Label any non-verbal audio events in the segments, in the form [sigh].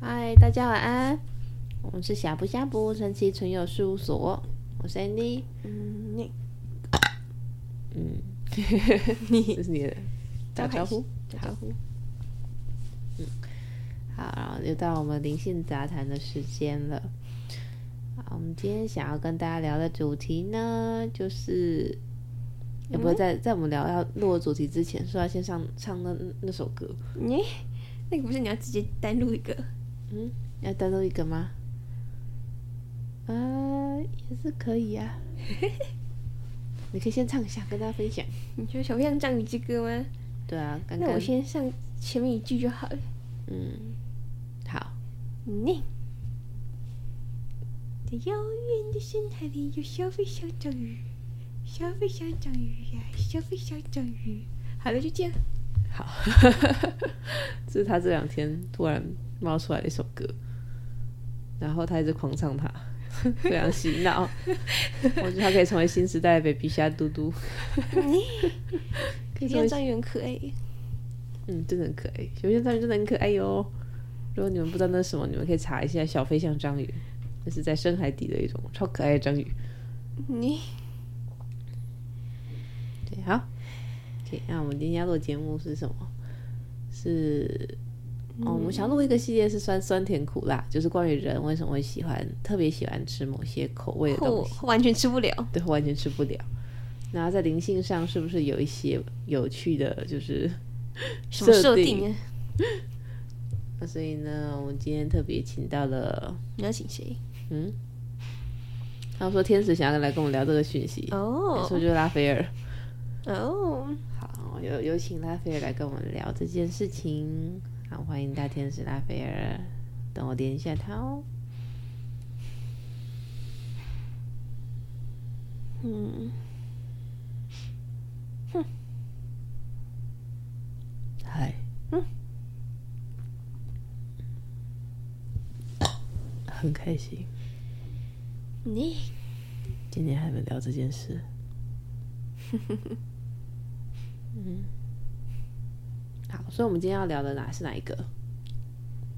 嗨，大家晚安。我们是呷哺呷哺神奇存有事务所，我是 Andy。嗯，你，嗯，你 [laughs] 这是你的打招呼，打招呼。嗯，好，然后又到我们灵性杂谈的时间了。今天想要跟大家聊的主题呢，就是，也不会在在我们聊要录的主题之前，说要先上唱那那首歌。你那个不是你要直接单录一个？嗯，要单录一个吗？呃，也是可以呀、啊。[laughs] 你可以先唱一下，跟大家分享。你觉得小飞象章鱼之歌吗？对啊，刚刚那我先上前面一句就好了。嗯，好。你在遥远的深海里有小飞象章鱼，小飞象章鱼呀，小飞象章鱼。好了，就这样。好，这是他这两天突然冒出来的一首歌，然后他一直狂唱它，[laughs] 非常洗脑。[laughs] 我觉得他可以成为新时代的 baby 虾嘟嘟。[laughs] 可以像章鱼很可爱。嗯，真的很可爱。小飞象章鱼真的很可爱哟。如果你们不知道那是什么，你们可以查一下小飞象章鱼，那是在深海底的一种超可爱的章鱼。你，对，好。那我们今天要录的节目是什么？是哦，我们想录一个系列是酸酸甜苦辣，就是关于人为什么会喜欢特别喜欢吃某些口味的东西，完全吃不了，对，完全吃不了。然后在灵性上是不是有一些有趣的，就是什么设定？[laughs] 那所以呢，我们今天特别请到了，你要请谁？嗯，他说天使想要来跟我们聊这个讯息。哦，说就是拉斐尔。哦。好有有请拉斐尔来跟我们聊这件事情，好，欢迎大天使拉斐尔，等我连一下他哦。嗯，哼，嗨，嗯，很开心。你今天还没聊这件事。嗯，[laughs] 好，所以我们今天要聊的哪是哪一个？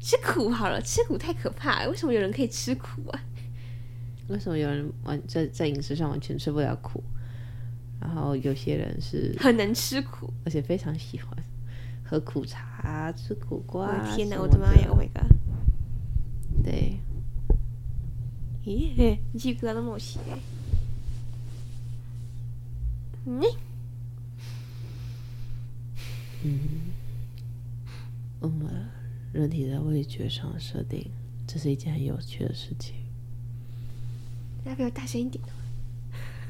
吃苦好了，吃苦太可怕了。为什么有人可以吃苦啊？为什么有人完在在饮食上完全吃不了苦？然后有些人是很能吃苦，而且非常喜欢喝苦茶、吃苦瓜。天哪，我的妈呀！Oh my god！对，咦，你鸡皮疙瘩都冒起来。嗯。嗯，我们人体在味觉上的设定，这是一件很有趣的事情。要不要大声一点？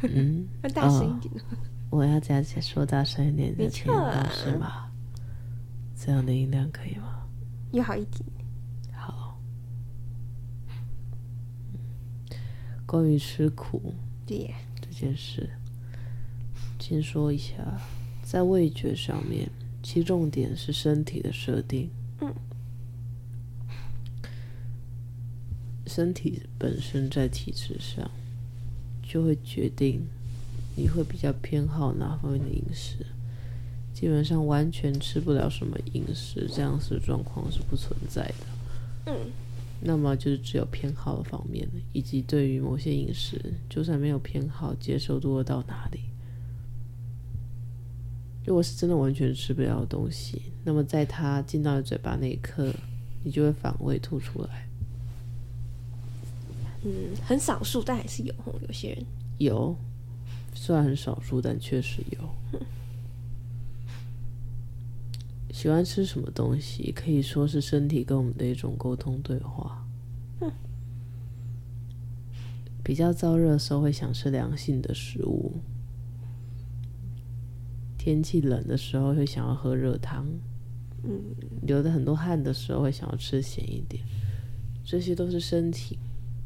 嗯，[laughs] 要大声一点。哦，我要加起说大声一点，没错啊，是吗？这样的音量可以吗？又好一点。好。关于吃苦，对这件事，先说一下，在味觉上面。其重点是身体的设定，嗯，身体本身在体质上就会决定你会比较偏好哪方面的饮食。基本上完全吃不了什么饮食，这样子的状况是不存在的。嗯，那么就是只有偏好的方面，以及对于某些饮食，就算没有偏好，接受度会到哪里？如果是真的完全吃不了的东西，那么在它进到你嘴巴那一刻，你就会反胃吐出来。嗯，很少数，但还是有。有些人有，虽然很少数，但确实有。嗯。喜欢吃什么东西，可以说是身体跟我们的一种沟通对话。嗯。比较燥热的时候，会想吃凉性的食物。天气冷的时候会想要喝热汤，嗯，流的很多汗的时候会想要吃咸一点，这些都是身体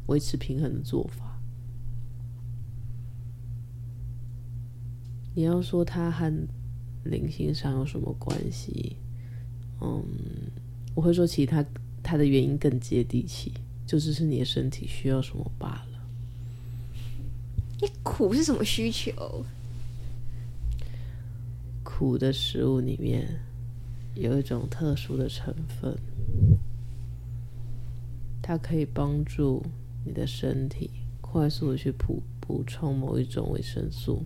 维持平衡的做法。你要说它和灵性上有什么关系？嗯，我会说其他它的原因更接地气，就只是你的身体需要什么罢了。你苦是什么需求？苦的食物里面有一种特殊的成分，它可以帮助你的身体快速的去补补充某一种维生素，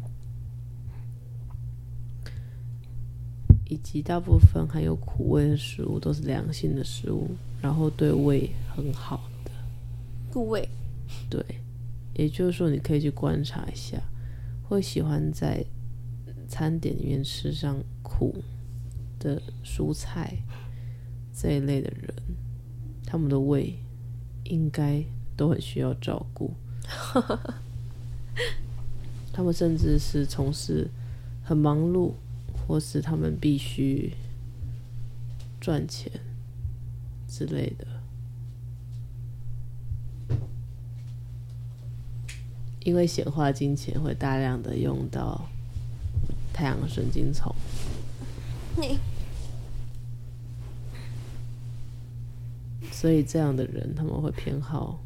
以及大部分含有苦味的食物都是良性的食物，然后对胃很好的。苦味，对，也就是说，你可以去观察一下，会喜欢在。餐点里面吃上苦的蔬菜这一类的人，他们的胃应该都很需要照顾。[laughs] 他们甚至是从事很忙碌，或是他们必须赚钱之类的，因为显化金钱会大量的用到。太阳神经丛，你，所以这样的人他们会偏好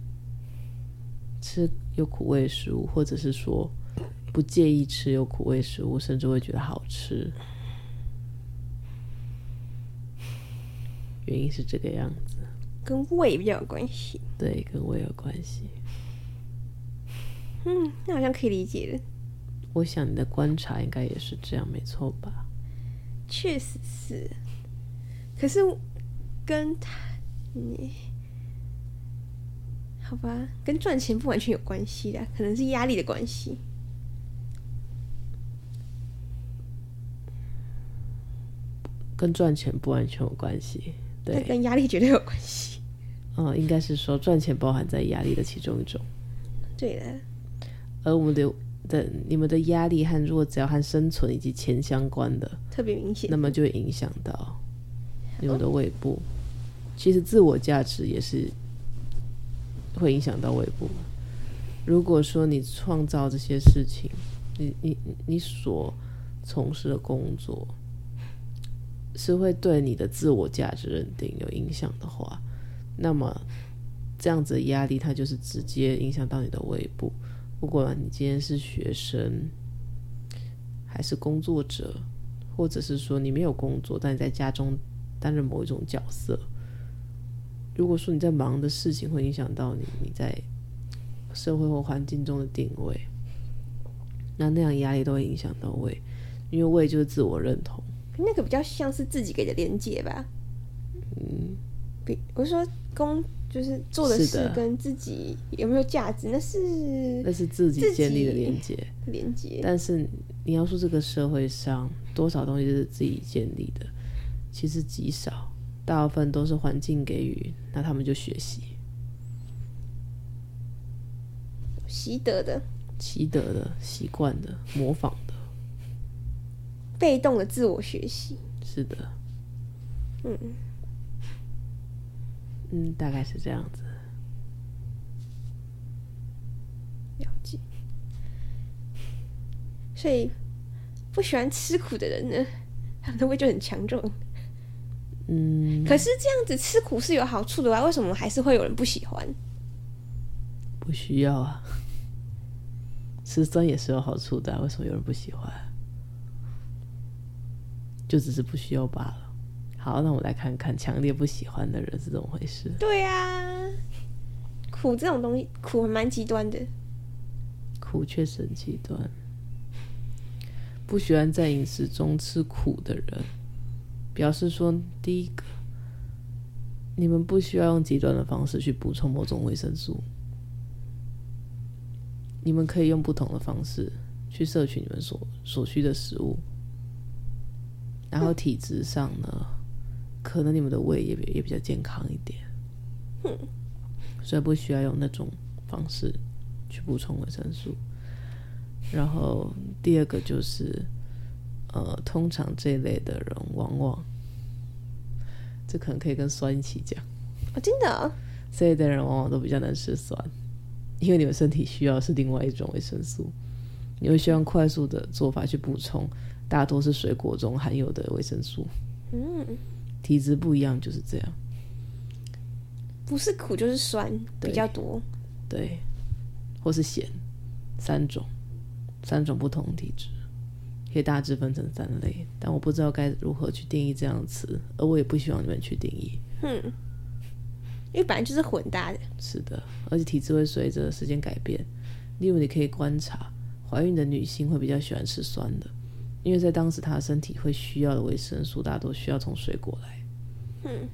吃有苦味食物，或者是说不介意吃有苦味食物，甚至会觉得好吃。原因是这个样子，跟胃比较有关系。对，跟胃有关系。嗯，那好像可以理解了。我想你的观察应该也是这样，没错吧？确实是，可是跟他你好吧，跟赚钱不完全有关系的，可能是压力的关系。跟赚钱不完全有关系，对，跟压力绝对有关系。嗯，应该是说赚钱包含在压力的其中一种。对的，而我们的。的你们的压力和如果只要和生存以及钱相关的，特别明显，那么就会影响到你们的胃部。Oh. 其实自我价值也是会影响到胃部。如果说你创造这些事情，你你你所从事的工作是会对你的自我价值认定有影响的话，那么这样子的压力它就是直接影响到你的胃部。不管你今天是学生，还是工作者，或者是说你没有工作，但你在家中担任某一种角色，如果说你在忙的事情会影响到你，你在社会或环境中的定位，那那样压力都会影响到胃，因为胃就是自我认同。那个比较像是自己给的连接吧。嗯，比我是说工。就是做的事跟自己有没有价值，那是那是自己建立的连接，连接。但是你要说这个社会上多少东西是自己建立的，其实极少，大部分都是环境给予，那他们就学习，习得的，习得的，习惯的，模仿的，被动的自我学习，是的，嗯。嗯，大概是这样子。了解。所以，不喜欢吃苦的人呢，[laughs] 他们的胃就很强壮。嗯。可是这样子吃苦是有好处的话，为什么还是会有人不喜欢？不需要啊。[laughs] 吃酸也是有好处的，为什么有人不喜欢？就只是不需要罢了。好，那我们来看看强烈不喜欢的人是怎么回事。对啊，苦这种东西，苦还蛮极端的。苦确实很极端。不喜欢在饮食中吃苦的人，表示说，第一个，你们不需要用极端的方式去补充某种维生素，你们可以用不同的方式去摄取你们所所需的食物，然后体质上呢？嗯可能你们的胃也也比较健康一点，所以不需要用那种方式去补充维生素。然后第二个就是，呃，通常这一类的人往往，这可能可以跟酸一起讲。哦，真的哦？这一类的人往往都比较能吃酸，因为你们身体需要是另外一种维生素，你会需要快速的做法去补充，大多是水果中含有的维生素。嗯。体质不一样就是这样。不是苦就是酸比较多，对，或是咸，三种，三种不同体质，可以大致分成三类，但我不知道该如何去定义这样的词，而我也不希望你们去定义。嗯，因为本来就是混搭的。是的，而且体质会随着时间改变。例如，你可以观察，怀孕的女性会比较喜欢吃酸的，因为在当时他的身体会需要的维生素，大多需要从水果来。嗯，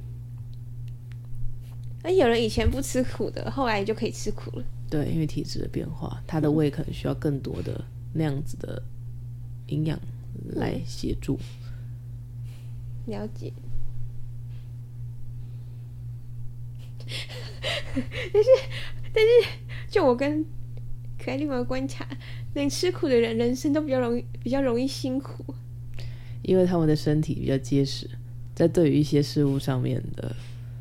而有人以前不吃苦的，后来就可以吃苦了。对，因为体质的变化，他的胃可能需要更多的那样子的营养来协助。嗯，了解。[laughs] 但是，但是，就我跟可爱另外观察，能吃苦的人，人生都比较容易，比较容易辛苦，因为他们的身体比较结实，在对于一些事物上面的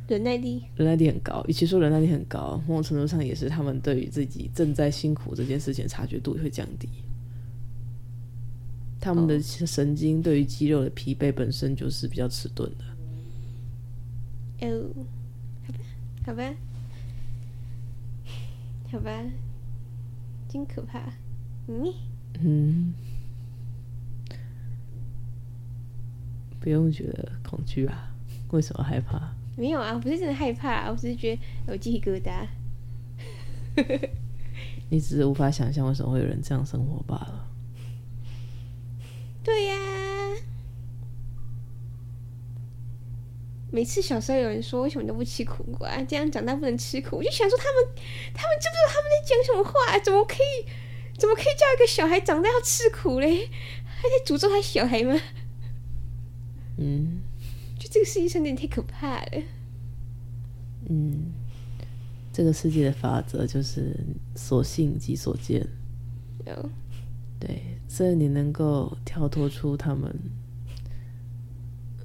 忍耐力，忍耐力很高。与其说忍耐力很高，某种程度上也是他们对于自己正在辛苦这件事情的察觉度会降低。他们的神经对于肌肉的疲惫本身就是比较迟钝的。哦，好吧，好吧。好吧，真可怕。嗯嗯，不用觉得恐惧啊？为什么害怕？没有啊，我不是真的害怕，我只是觉得有鸡皮疙瘩。[laughs] 你只是无法想象为什么会有人这样生活罢了。对呀、啊。每次小时候有人说为什么你都不吃苦瓜，这样长大不能吃苦，我就想说他们，他们知不知道他们在讲什么话？怎么可以，怎么可以叫一个小孩长大要吃苦嘞？还在诅咒他小孩吗？嗯，就这个世界上有点太可怕了。嗯，这个世界的法则就是所信即所见。有，对，所以你能够跳脱出他们。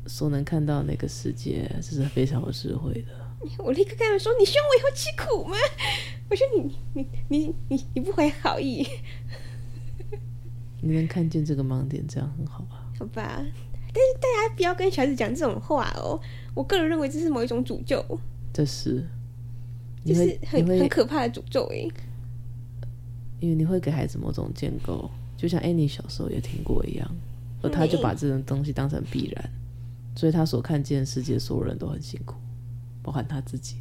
所能看到那个世界，这是非常有智慧的。我立刻跟他们说：“你希望我以后吃苦吗？”我说你：“你你你你你不怀好意。[laughs] ”你能看见这个盲点，这样很好啊。好吧，但是大家不要跟小孩子讲这种话哦。我个人认为这是某一种诅咒。这是，就是很很可怕的诅咒诶。因为你会给孩子某种建构，就像 Annie 小时候也听过一样，而他就把这种东西当成必然。所以他所看见的世界，所有人都很辛苦，包含他自己。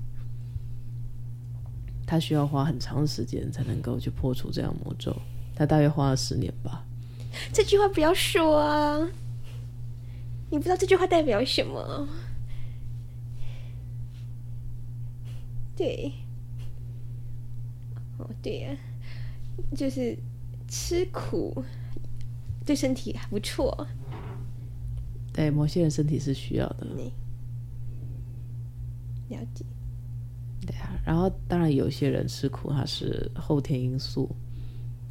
他需要花很长的时间才能够去破除这样魔咒，他大约花了十年吧。这句话不要说啊！你不知道这句话代表什么？对，哦，对呀，就是吃苦对身体还不错。对，某些人身体是需要的。了解。然后当然有些人吃苦，它是后天因素。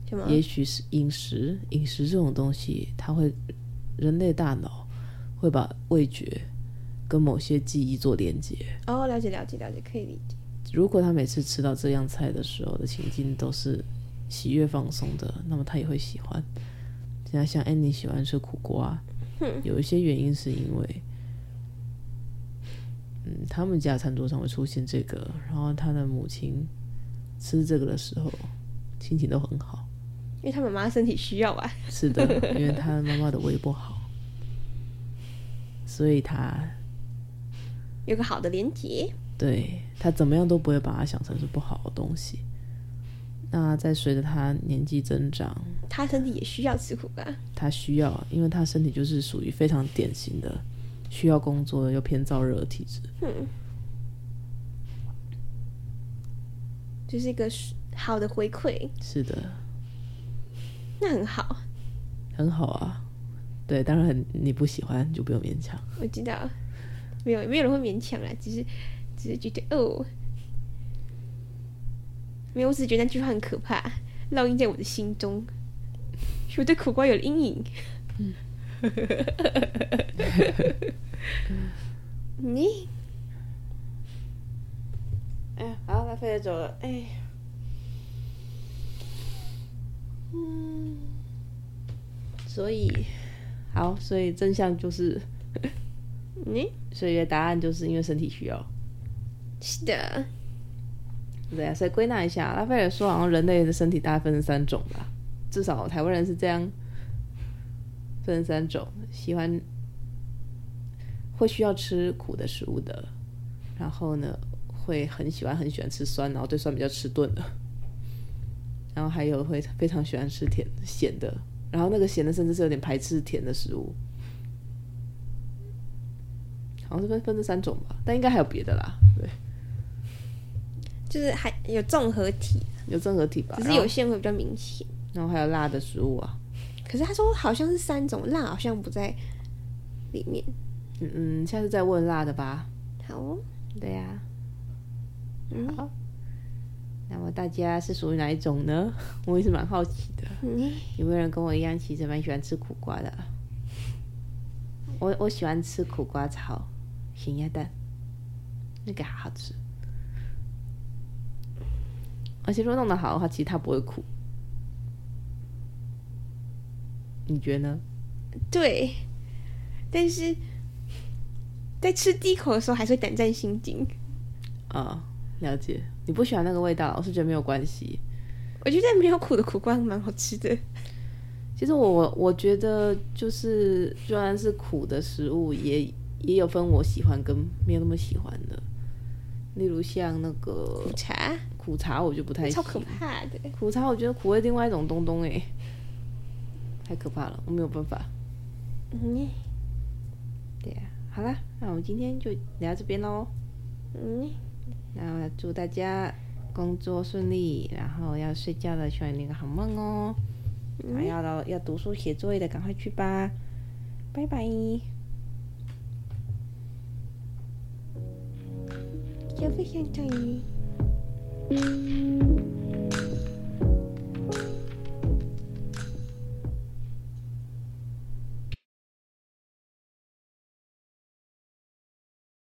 什么？也许是饮食，饮食这种东西，它会人类大脑会把味觉跟某些记忆做连接。哦，了解，了解，了解，可以理解。如果他每次吃到这样菜的时候的情境都是喜悦放松的，那么他也会喜欢。现在像 Annie 喜欢吃苦瓜。有一些原因是因为，嗯，他们家餐桌上会出现这个，然后他的母亲吃这个的时候心情都很好，因为他妈妈身体需要啊？是的，因为他妈妈的胃不好，所以他有个好的连结，对，他怎么样都不会把它想成是不好的东西。那在随着他年纪增长，他身体也需要吃苦吧？他需要，因为他身体就是属于非常典型的需要工作的又偏燥热的体质。嗯，就是一个好的回馈。是的，那很好，很好啊。对，当然你不喜欢就不用勉强。我知道，没有没有人会勉强啦，只是只是觉得哦。没有，我只是觉得那句话很可怕，烙印在我的心中，我对苦瓜有了阴影。嗯，[laughs] 你，哎，好，他飞着走了，哎，嗯，所以，好，所以真相就是，你，所以答案就是因为身体需要。是的。对啊，所以归纳一下，拉斐尔说，好像人类的身体大概分成三种吧，至少台湾人是这样，分三种，喜欢会需要吃苦的食物的，然后呢，会很喜欢很喜欢吃酸，然后对酸比较迟钝的，然后还有会非常喜欢吃甜咸的，然后那个咸的甚至是有点排斥甜的食物，好像是分分这三种吧，但应该还有别的啦，对。就是还有综合体，有综合体吧，只是有些会比较明显。然后还有辣的食物啊，可是他说好像是三种，辣好像不在里面。嗯嗯，下次再问辣的吧。好哦，对呀、啊。嗯，好。那么大家是属于哪一种呢？[laughs] 我也是蛮好奇的。嗯、有没有人跟我一样，其实蛮喜欢吃苦瓜的？我我喜欢吃苦瓜炒咸鸭蛋，那个好好吃。而且如果弄得好的话，其实它不会苦。你觉得呢？对，但是在吃第一口的时候还是会胆战心惊。啊、哦，了解。你不喜欢那个味道，我是觉得没有关系。我觉得没有苦的苦瓜蛮好吃的。其实我我觉得就是，虽然是苦的食物，也也有分我喜欢跟没有那么喜欢的。例如像那个苦茶，苦茶我就不太喜欢。超可怕的苦茶，我觉得苦味另外一种东东哎，太可怕了，我没有办法。嗯，对呀、啊，好啦，那我们今天就聊到这边喽。嗯，那祝大家工作顺利，然后要睡觉了，希望你那个好梦哦。还、嗯、要到要读书写作业的，赶快去吧。拜拜。小飞象队。